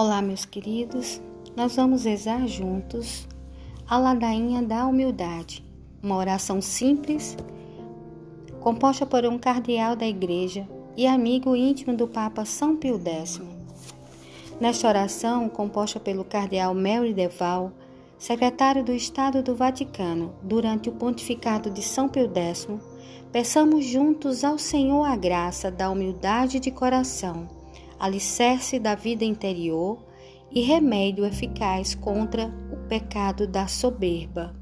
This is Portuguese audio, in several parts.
Olá, meus queridos. Nós vamos rezar juntos a ladainha da humildade, uma oração simples, composta por um cardeal da igreja e amigo íntimo do Papa São Pio X. Nesta oração, composta pelo cardeal Mary Deval, secretário do Estado do Vaticano, durante o pontificado de São Pio X, peçamos juntos ao Senhor a graça da humildade de coração alicerce da vida interior e remédio eficaz contra o pecado da soberba.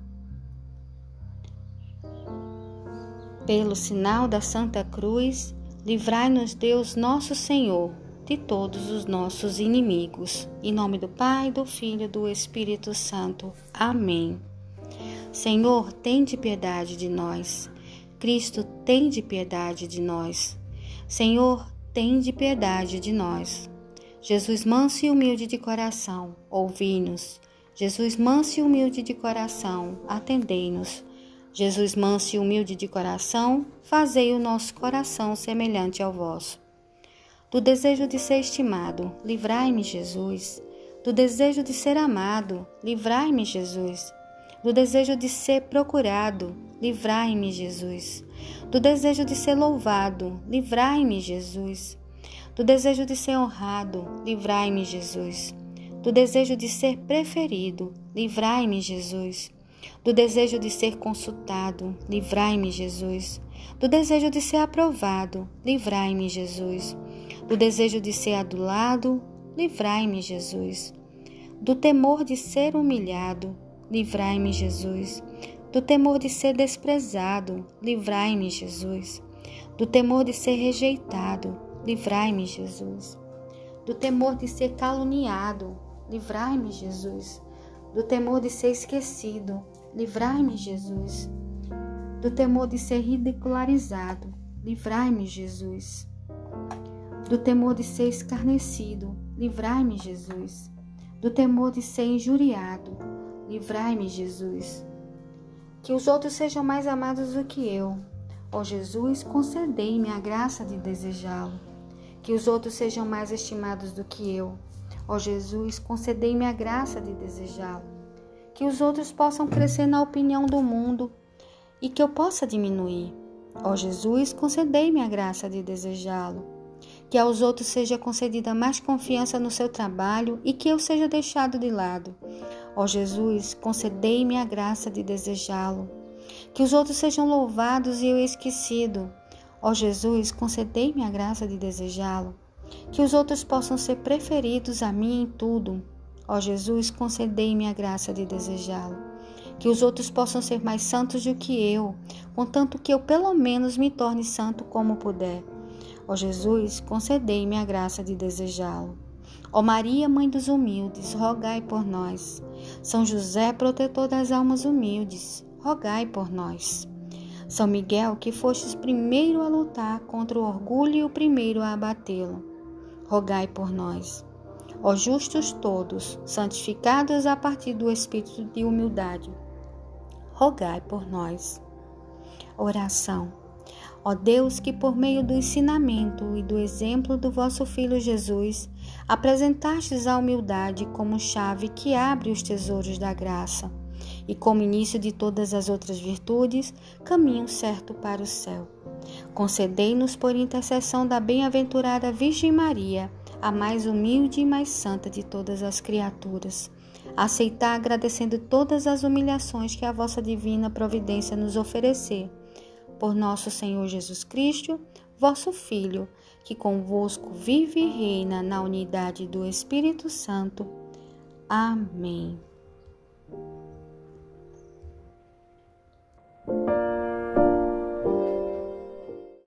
Pelo sinal da Santa Cruz, livrai-nos Deus nosso Senhor de todos os nossos inimigos. Em nome do Pai, do Filho e do Espírito Santo. Amém. Senhor, tende piedade de nós. Cristo, tende piedade de nós. Senhor, tende piedade de nós. Jesus manso e humilde de coração, ouvi-nos. Jesus manso e humilde de coração, atendei-nos. Jesus manso e humilde de coração, fazei o nosso coração semelhante ao vosso. Do desejo de ser estimado, livrai-me, Jesus. Do desejo de ser amado, livrai-me, Jesus. Do desejo de ser procurado, livrai-me, Jesus. Do desejo de ser louvado, livrai-me, Jesus. Do desejo de ser honrado, livrai-me, Jesus. Do desejo de ser preferido, livrai-me, Jesus. Do desejo de ser consultado, livrai-me, Jesus. Do desejo de ser aprovado, livrai-me, Jesus. Do desejo de ser adulado, livrai-me, Jesus. Do temor de ser humilhado, livrai-me, Jesus do temor de ser desprezado, livrai-me, Jesus. Do temor de ser rejeitado, livrai-me, Jesus. Do temor de ser caluniado, livrai-me, Jesus. Do temor de ser esquecido, livrai-me, Jesus. Do temor de ser ridicularizado, livrai-me, Jesus. Do temor de ser escarnecido, livrai-me, Jesus. Do temor de ser injuriado, livrai-me, Jesus que os outros sejam mais amados do que eu. Ó Jesus, concedei-me a graça de desejá-lo. Que os outros sejam mais estimados do que eu. Ó Jesus, concedei-me a graça de desejá-lo. Que os outros possam crescer na opinião do mundo e que eu possa diminuir. Ó Jesus, concedei-me a graça de desejá-lo. Que aos outros seja concedida mais confiança no seu trabalho e que eu seja deixado de lado. Ó Jesus, concedei-me a graça de desejá-lo. Que os outros sejam louvados e eu esquecido. Ó Jesus, concedei-me a graça de desejá-lo. Que os outros possam ser preferidos a mim em tudo. Ó Jesus, concedei-me a graça de desejá-lo. Que os outros possam ser mais santos do que eu, contanto que eu pelo menos me torne santo como puder. Ó Jesus, concedei-me a graça de desejá-lo. Ó Maria, Mãe dos humildes, rogai por nós. São José, protetor das almas humildes, rogai por nós. São Miguel, que fostes primeiro a lutar contra o orgulho e o primeiro a abatê-lo, rogai por nós. Ó justos todos, santificados a partir do espírito de humildade, rogai por nós. Oração. Ó Deus, que por meio do ensinamento e do exemplo do vosso Filho Jesus, apresentastes a humildade como chave que abre os tesouros da graça, e como início de todas as outras virtudes, caminho certo para o céu. Concedei-nos, por intercessão da bem-aventurada Virgem Maria, a mais humilde e mais santa de todas as criaturas, aceitar agradecendo todas as humilhações que a vossa divina providência nos oferecer por nosso Senhor Jesus Cristo, vosso Filho, que convosco vive e reina na unidade do Espírito Santo. Amém.